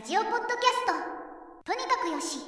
ラジオポッドキャスト。とにかくよし。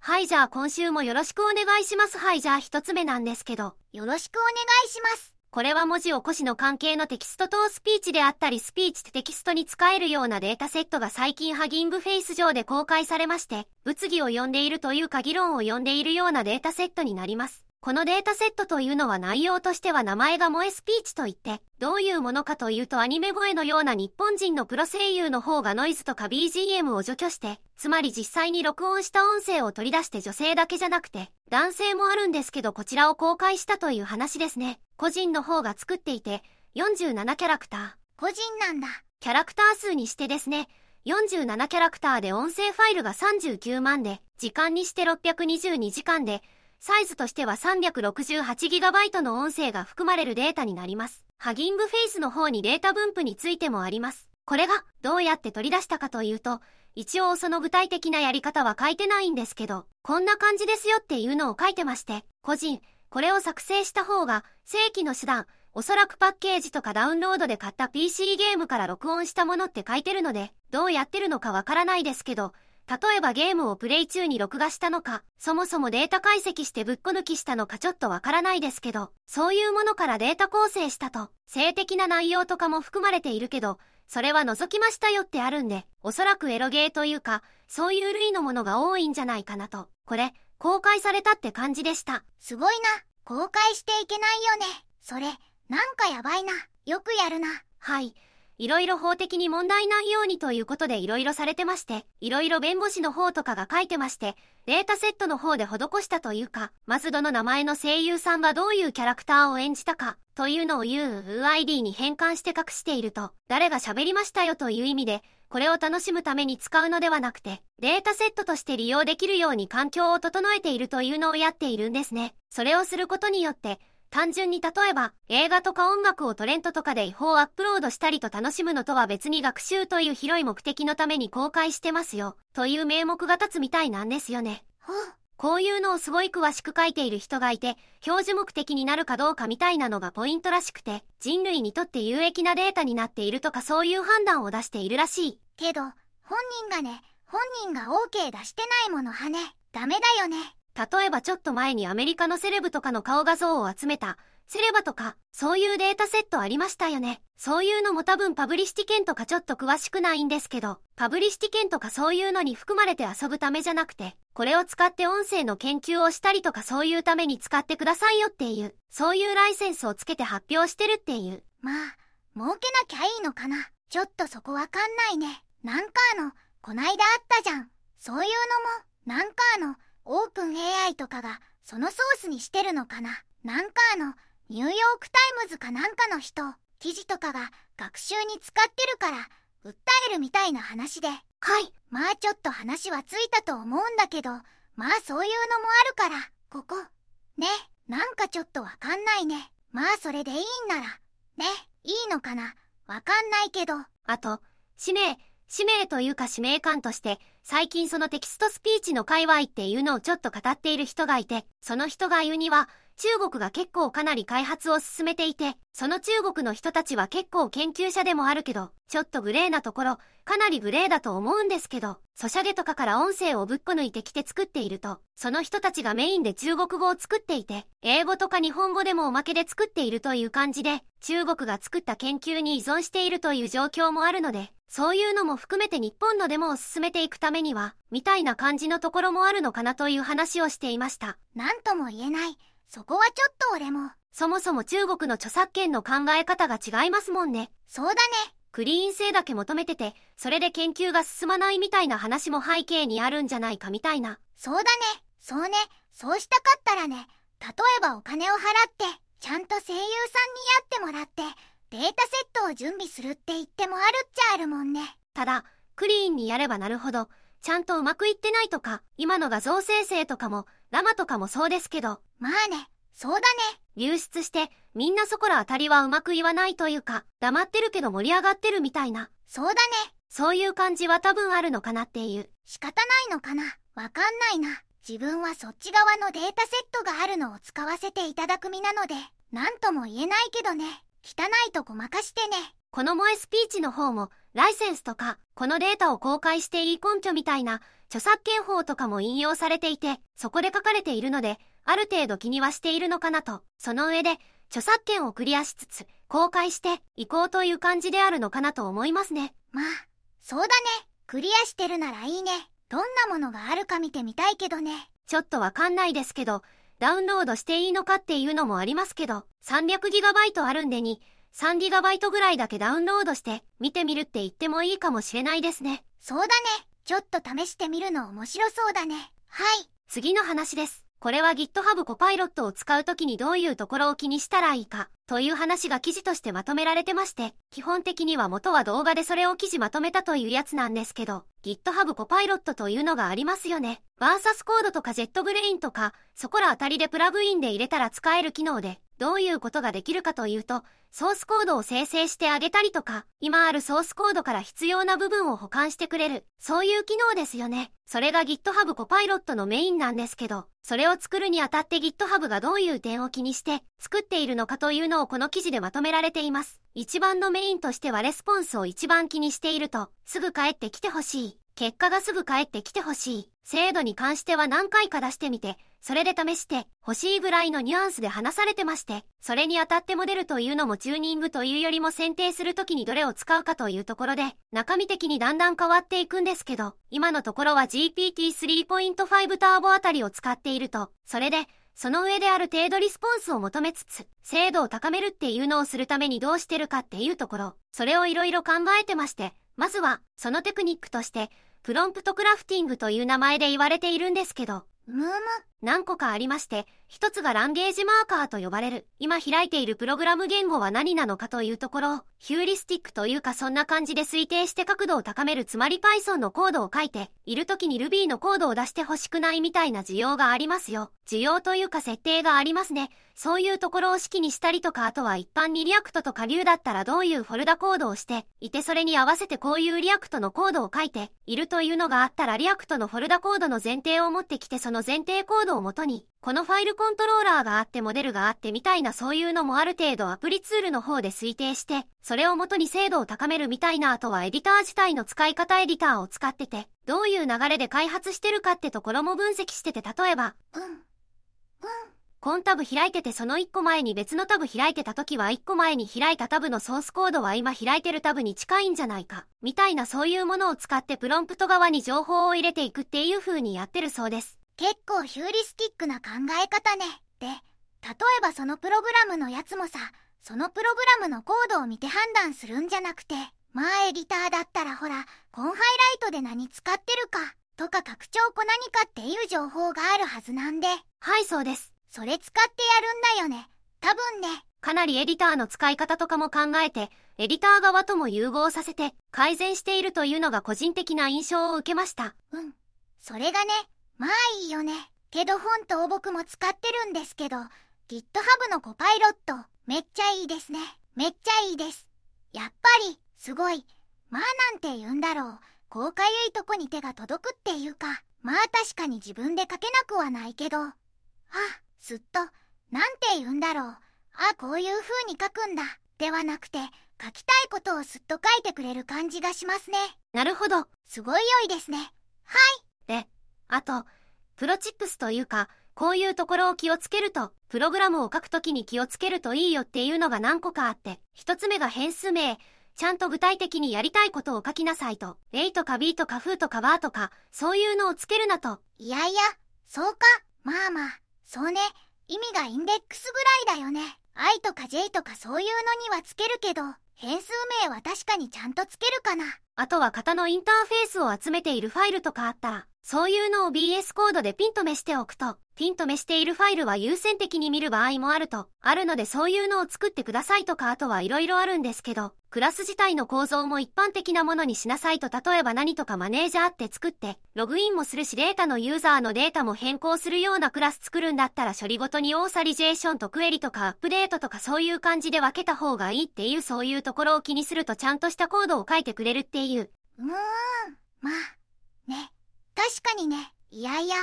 はいじゃあ今週もよろしくお願いします。はいじゃあ一つ目なんですけど。よろしくお願いします。これは文字起こしの関係のテキストとスピーチであったりスピーチとテキストに使えるようなデータセットが最近ハギングフェイス上で公開されまして物議を呼んでいるというか議論を呼んでいるようなデータセットになりますこのデータセットというのは内容としては名前が萌えスピーチといって、どういうものかというとアニメ声のような日本人のプロ声優の方がノイズとか BGM を除去して、つまり実際に録音した音声を取り出して女性だけじゃなくて、男性もあるんですけどこちらを公開したという話ですね。個人の方が作っていて、47キャラクター。個人なんだ。キャラクター数にしてですね、47キャラクターで音声ファイルが39万で、時間にして622時間で、サイズとしては 368GB の音声が含まれるデータになります。ハギングフェイスの方にデータ分布についてもあります。これがどうやって取り出したかというと、一応その具体的なやり方は書いてないんですけど、こんな感じですよっていうのを書いてまして、個人、これを作成した方が正規の手段、おそらくパッケージとかダウンロードで買った PC ゲームから録音したものって書いてるので、どうやってるのかわからないですけど、例えばゲームをプレイ中に録画したのか、そもそもデータ解析してぶっこ抜きしたのかちょっとわからないですけど、そういうものからデータ構成したと、性的な内容とかも含まれているけど、それは除きましたよってあるんで、おそらくエロゲーというか、そういう類のものが多いんじゃないかなと。これ、公開されたって感じでした。すごいな。公開していけないよね。それ、なんかやばいな。よくやるな。はい。いろいろ法的に問題ないようにということでいろいろされてまして、いろいろ弁護士の方とかが書いてまして、データセットの方で施したというか、まずどの名前の声優さんがどういうキャラクターを演じたか、というのを UUID に変換して隠していると、誰が喋りましたよという意味で、これを楽しむために使うのではなくて、データセットとして利用できるように環境を整えているというのをやっているんですね。それをすることによって、単純に例えば映画とか音楽をトレントとかで違法アップロードしたりと楽しむのとは別に学習という広い目的のために公開してますよという名目が立つみたいなんですよね。こういうのをすごい詳しく書いている人がいて、表示目的になるかどうかみたいなのがポイントらしくて、人類にとって有益なデータになっているとかそういう判断を出しているらしい。けど、本人がね、本人が OK 出してないものはね、ダメだよね。例えばちょっと前にアメリカのセレブとかの顔画像を集めた、セレバとか、そういうデータセットありましたよね。そういうのも多分パブリシティ券とかちょっと詳しくないんですけど、パブリシティ券とかそういうのに含まれて遊ぶためじゃなくて、これを使って音声の研究をしたりとかそういうために使ってくださいよっていう、そういうライセンスをつけて発表してるっていう。まあ、儲けなきゃいいのかな。ちょっとそこわかんないね。なんかあの、こないだあったじゃん。そういうのも、なんかあの、オープン AI とかがそのソースにしてるのかな？なんかあのニューヨークタイムズかなんかの人記事とかが学習に使ってるから訴えるみたいな話で。はい。まあちょっと話はついたと思うんだけどまあそういうのもあるからここ。ね。なんかちょっとわかんないね。まあそれでいいんなら。ね。いいのかな？わかんないけど。あと使命使命というか使命感として最近そのテキストスピーチの界隈っていうのをちょっと語っている人がいて、その人が言うには、中国が結構かなり開発を進めていて、その中国の人たちは結構研究者でもあるけど、ちょっとグレーなところ、かなりグレーだと思うんですけど、ソシャゲとかから音声をぶっこ抜いてきて作っていると、その人たちがメインで中国語を作っていて、英語とか日本語でもおまけで作っているという感じで、中国が作った研究に依存しているという状況もあるので、そういうのも含めて日本のデモを進めていくためには、みたいな感じのところもあるのかなという話をしていました。なんとも言えない。そこはちょっと俺も。そもそも中国の著作権の考え方が違いますもんね。そうだね。クリーン性だけ求めてて、それで研究が進まないみたいな話も背景にあるんじゃないかみたいな。そうだね。そうね。そうしたかったらね、例えばお金を払って、ちゃんと声優さんにやってもらって、データセットを準備するって言ってもあるっちゃあるもんね。ただ、クリーンにやればなるほど、ちゃんとうまくいってないとか、今の画像生成とかも、ラマとかもそうですけど。まあね、そうだね。流出して、みんなそこら当たりはうまく言わないというか、黙ってるけど盛り上がってるみたいな。そうだね。そういう感じは多分あるのかなっていう。仕方ないのかな。わかんないな。自分はそっち側のデータセットがあるのを使わせていただく身なので、なんとも言えないけどね。汚いとごまかしてね。この萌えスピーチの方も、ライセンスとか、このデータを公開していい根拠みたいな、著作権法とかも引用されていて、そこで書かれているので、ある程度気にはしているのかなと、その上で、著作権をクリアしつつ、公開していこうという感じであるのかなと思いますね。まあ、そうだね。クリアしてるならいいね。どんなものがあるか見てみたいけどね。ちょっとわかんないですけど、ダウンロードしていいのかっていうのもありますけど、300GB あるんでに、3GB ぐらいだけダウンロードして見てみるって言ってもいいかもしれないですね。そうだね。ちょっと試してみるの面白そうだね。はい。次の話です。これは GitHub コパイロットを使うときにどういうところを気にしたらいいか、という話が記事としてまとめられてまして、基本的には元は動画でそれを記事まとめたというやつなんですけど、GitHub コパイロットというのがありますよね。バーサスコードとかジェットブレインとか、そこらあたりでプラグインで入れたら使える機能で、どういうことができるかというと、ソースコードを生成してあげたりとか、今あるソースコードから必要な部分を保管してくれる、そういう機能ですよね。それが GitHub コパイロットのメインなんですけど、それを作るにあたって GitHub がどういう点を気にして作っているのかというのをこの記事でまとめられています。一番のメインとしてはレスポンスを一番気にしていると、すぐ帰ってきてほしい。結果がすぐ返ってきてほしい。精度に関しては何回か出してみて、それで試して欲しいぐらいのニュアンスで話されてまして、それにあたってモデルというのもチューニングというよりも選定するときにどれを使うかというところで、中身的にだんだん変わっていくんですけど、今のところは GPT3.5 ターボあたりを使っていると、それで、その上である程度レスポンスを求めつつ、精度を高めるっていうのをするためにどうしてるかっていうところ、それをいろいろ考えてまして、まずは、そのテクニックとして、 prompt crafting という名前で言われているんですけど、むむ。何個かありまして、一つが language marker と呼ばれる、今開いているプログラム言語は何なのかというところを、ヒューリスティックというかそんな感じで推定して確度を高めるつまり Python のコードを書いて、いる時に Ruby のコードを出してほしくないみたいな需要がありますよ。需要というか設定がありますね。そういうところを式にしたりとか、あとは一般に React とか Vue だったらどういうフォルダコードをして、いてそれに合わせてこういう React のコードを書いて、いるというのがあったら React のフォルダコードの前提を持ってきてその前提コードをもとに、このファイルコントローラーがあってモデルがあってみたいなそういうのもある程度アプリツールの方で推定して、それをもとに精度を高めるみたいなあとはエディター自体の使い方エディターを使ってて、どういう流れで開発してるかってところも分析してて例えば、うん。うん。今タブ開いててその1個前に別のタブ開いてた時は1個前に開いたタブのソースコードは今開いてるタブに近いんじゃないか、みたいなそういうものを使ってプロンプト側に情報を入れていくっていう風にやってるそうです。結構ヒューリスティックな考え方ね。で、例えばそのプログラムのやつもさ、そのプログラムのコードを見て判断するんじゃなくて、まあエディターだったらほら、コンハイライトで何使ってるか、とか拡張子何かっていう情報があるはずなんで。はいそうです。それ使ってやるんだよね。多分ね。かなりエディターの使い方とかも考えて、エディター側とも融合させて改善しているというのが個人的な印象を受けました。うん。それがね、まあいいよね。けど本当僕も使ってるんですけど、GitHub のコパイロット、めっちゃいいですね。めっちゃいいです。やっぱり、すごい。まあなんて言うんだろう。こうかゆいとこに手が届くっていうか、まあ確かに自分で書けなくはないけど、あ、すっと、なんて言うんだろう。あ、こういう風に書くんだ。ではなくて、書きたいことをすっと書いてくれる感じがしますね。なるほど。すごい良いですね。はい。で、あと、プロチップスというか、こういうところを気をつけると、プログラムを書くときに気をつけるといいよっていうのが何個かあって、一つ目が変数名、ちゃんと具体的にやりたいことを書きなさいと、A とか B とかフーとかバーとか、そういうのをつけるなと。いやいや、そうか。まあまあ、そうね。意味がインデックスぐらいだよね。I とか J とかそういうのにはつけるけど、変数名は確かにちゃんとつけるかな。あとは型のインターフェースを集めているファイルとかあったら、そういうのを BS コードでピンとめしておくと、ピンとめしているファイルは優先的に見る場合もあると、あるのでそういうのを作ってくださいとかあとはいろいろあるんですけど、クラス自体の構造も一般的なものにしなさいと例えば何とかマネージャーって作って、ログインもするしデータのユーザーのデータも変更するようなクラス作るんだったら処理ごとにオーサリジェーションとクエリとかアップデートとかそういう感じで分けた方がいいっていうそういうところを気にするとちゃんとしたコードを書いてくれるっていう。うーん、まあ、ね。確かにね。いやいや、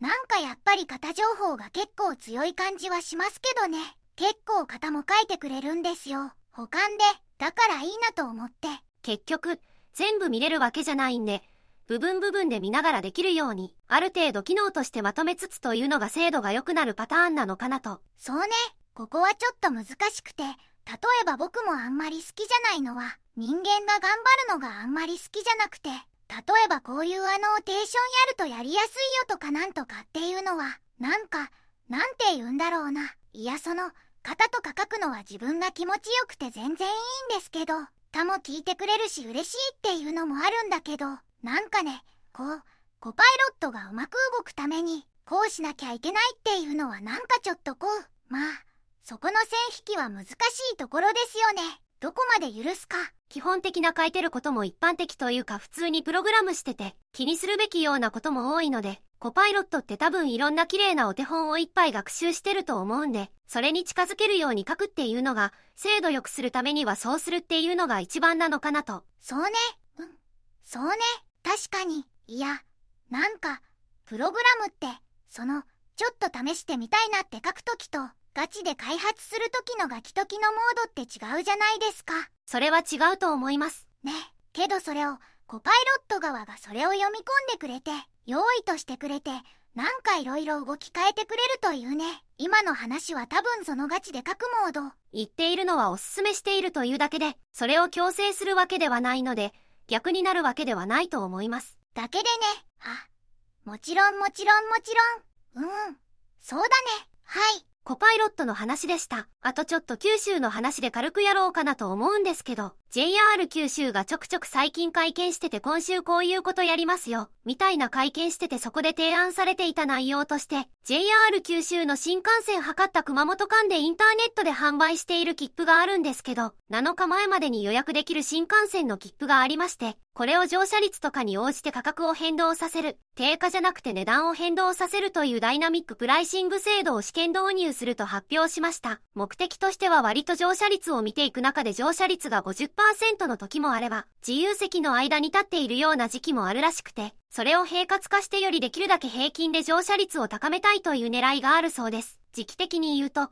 なんかやっぱり型情報が結構強い感じはしますけどね。結構型も書いてくれるんですよ。保管で。だからいいなと思って。結局、全部見れるわけじゃないんで、部分部分で見ながらできるように、ある程度機能としてまとめつつというのが精度が良くなるパターンなのかなと。そうね。ここはちょっと難しくて、例えば僕もあんまり好きじゃないのは、人間が頑張るのがあんまり好きじゃなくて、例えばこういうあのテーションやるとやりやすいよとかなんとかっていうのは、なんか、なんて言うんだろうな。いやその、型とか書くのは自分が気持ちよくて全然いいんですけど、他も聞いてくれるし嬉しいっていうのもあるんだけど、なんかね、こう、コパイロットがうまく動くために、こうしなきゃいけないっていうのはなんかちょっとこう、まあ、そこの線引きは難しいところですよね。どこまで許すか。基本的な書いてることも一般的というか普通にプログラムしてて気にするべきようなことも多いので、コパイロットって多分いろんな綺麗なお手本をいっぱい学習してると思うんで、それに近づけるように書くっていうのが、精度良くするためにはそうするっていうのが一番なのかなと。そうね。うん。そうね。確かに。いや、なんか、プログラムって、その、ちょっと試してみたいなって書くときと、ガチで開発するときのガキときのモードって違うじゃないですか。それは違うと思います。ね。けどそれを、コパイロット側がそれを読み込んでくれて、用意としてくれて、なんかいろいろ動き変えてくれるというね。今の話は多分そのガチで書くモード。言っているのはおすすめしているというだけで、それを強制するわけではないので、逆になるわけではないと思います。だけでね。あ、もちろんもちろんもちろん。うん。そうだね。はい。コパイロットの話でした。あとちょっと九州の話で軽くやろうかなと思うんですけど、JR 九州がちょくちょく最近会見してて今週こういうことやりますよ、みたいな会見しててそこで提案されていた内容として、JR 九州の新幹線測った熊本間でインターネットで販売している切符があるんですけど、7日前までに予約できる新幹線の切符がありまして、これを乗車率とかに応じて価格を変動させる、定価じゃなくて値段を変動させるというダイナミックプライシング制度を試験導入すると発表しました。目的としては割と乗車率を見ていく中で乗車率が50%の時もあれば、自由席の間に立っているような時期もあるらしくて、それを平滑化してよりできるだけ平均で乗車率を高めたいという狙いがあるそうです。時期的に言うと、3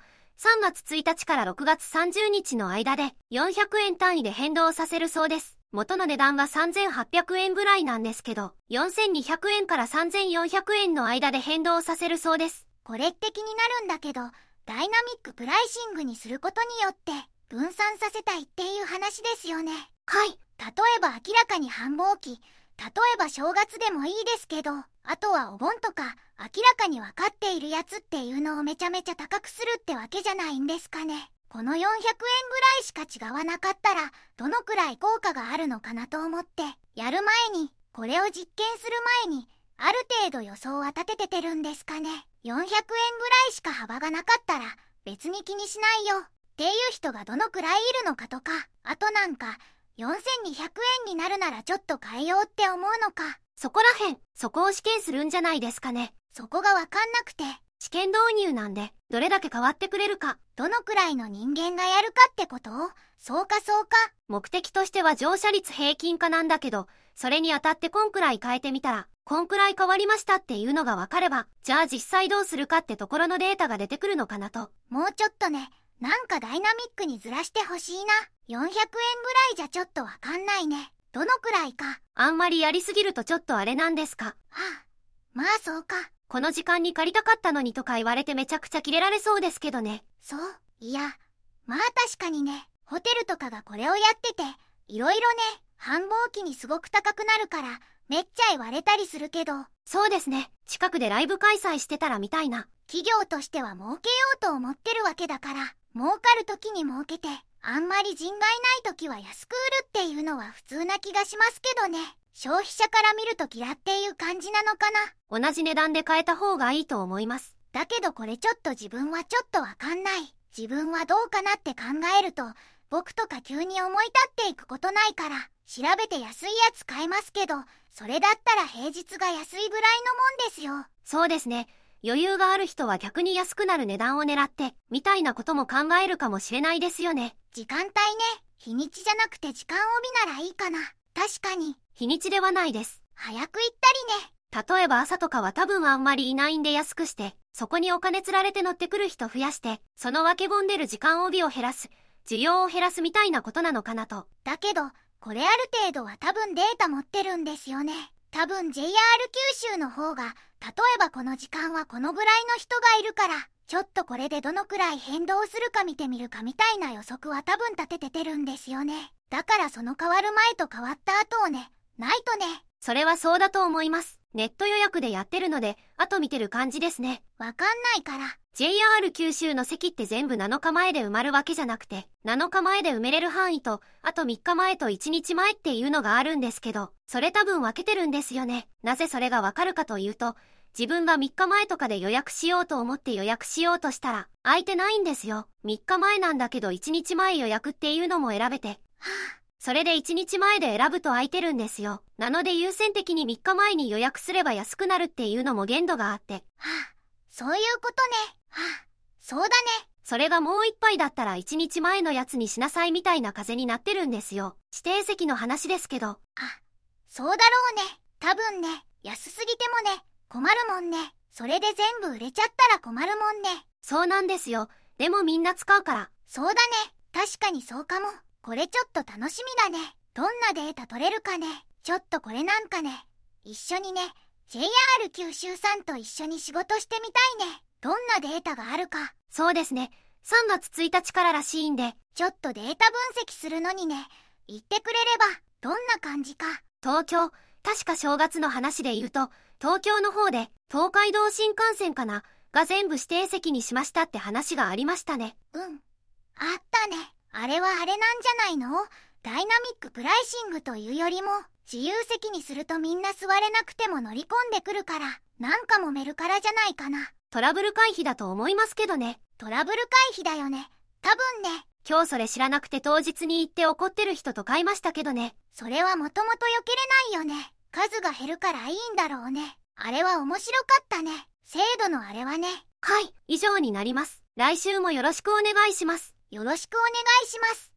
月1日から6月30日の間で400円単位で変動させるそうです。元の値段は3800円ぐらいなんですけど、4200円から3400円の間で変動させるそうです。これって気になるんだけど、ダイナミックプライシングにすることによって分散させたいっていう話ですよね。はい。例えば明らかに繁忙期、例えば正月でもいいですけど、あとはお盆とか明らかに分かっているやつっていうのをめちゃめちゃ高くするってわけじゃないんですかね。この400円ぐらいしか違わなかったら、どのくらい効果があるのかなと思って、やる前に、これを実験する前に、ある程度予想は立てててるんですかね。400円ぐらいしか幅がなかったら、別に気にしないよ。っていう人がどのくらいいるのかとか、あとなんか、4200円になるならちょっと変えようって思うのか。そこらへん、そこを試験するんじゃないですかね。そこがわかんなくて。試験導入なんで、どれだけ変わってくれるか。どのくらいの人間がやるかってこと？そうかそうか。目的としては乗車率平均化なんだけど、それにあたってこんくらい変えてみたら、こんくらい変わりましたっていうのがわかれば、じゃあ実際どうするかってところのデータが出てくるのかなと。もうちょっとね、なんかダイナミックにずらしてほしいな。400円ぐらいじゃちょっとわかんないね。どのくらいか。あんまりやりすぎるとちょっとあれなんですか？はあ、まあそうか。この時間に借りたかったのにとか言われてめちゃくちゃキレられそうですけどね。そういや、まあ確かにね、ホテルとかがこれをやってて、いろいろね、繁忙期にすごく高くなるから、めっちゃ言われたりするけど。そうですね。近くでライブ開催してたらみたいな。企業としては儲けようと思ってるわけだから、儲かる時に儲けて、あんまり人外ない時は安く売るっていうのは普通な気がしますけどね。消費者から見ると嫌っていう感じなのかな。同じ値段で買えた方がいいと思います。だけどこれちょっと自分はちょっとわかんない。自分はどうかなって考えると、僕とか急に思い立っていくことないから、調べて安いやつ買えますけど、それだったら平日が安いぐらいのもんですよ。そうですね。余裕がある人は逆に安くなる値段を狙って、みたいなことも考えるかもしれないですよね。時間帯ね。日にちじゃなくて時間帯ならいいかな。確かに。日にちではないです。早く行ったりね。例えば朝とかは多分あんまりいないんで安くして、そこにお金釣られて乗ってくる人増やして、その分け込んでる時間帯を減らす、需要を減らすみたいなことなのかなと。だけど、これある程度は多分データ持ってるんですよね。多分 JR 九州の方が、例えばこの時間はこのぐらいの人がいるから、ちょっとこれでどのくらい変動するか見てみるかみたいな予測は多分立てててるんですよね。だからその変わる前と変わった後をね、ないとね、それはそうだと思います。ネット予約でやってるので、後見てる感じですね。わかんないから。JR 九州の席って全部7日前で埋まるわけじゃなくて、7日前で埋めれる範囲と、あと3日前と1日前っていうのがあるんですけど、それ多分分けてるんですよね。なぜそれがわかるかというと、自分が3日前とかで予約しようと思って予約しようとしたら、空いてないんですよ。3日前なんだけど1日前予約っていうのも選べて、はそれで1日前で選ぶと空いてるんですよ。なので優先的に3日前に予約すれば安くなるっていうのも限度があって、あ、はあ、そういうことね。はあ、そうだね。それがもう一杯だったら1日前のやつにしなさいみたいな風になってるんですよ。指定席の話ですけど。あ、そうだろうね。多分ね、安すぎてもね、困るもんね。それで全部売れちゃったら困るもんね。そうなんですよ。でもみんな使うから。そうだね。確かにそうかも。これちょっと楽しみだね。どんなデータ取れるかね。ちょっとこれなんかね。一緒にね、JR 九州さんと一緒に仕事してみたいね。どんなデータがあるか。そうですね。3月1日かららしいんで、ちょっとデータ分析するのにね、言ってくれれば、どんな感じか。東京、確か正月の話で言うと、東京の方で、東海道新幹線かな、が全部指定席にしましたって話がありましたね。うん。あれはあれなんじゃないの？ダイナミックプライシングというよりも、自由席にするとみんな座れなくても乗り込んでくるから、なんか揉めるからじゃないかな。トラブル回避だと思いますけどね。トラブル回避だよね。多分ね。今日それ知らなくて当日に行って怒ってる人と買いましたけどね。それはもともと避けれないよね。数が減るからいいんだろうね。あれは面白かったね。精度のあれはね。はい、以上になります。来週もよろしくお願いします。よろしくお願いします。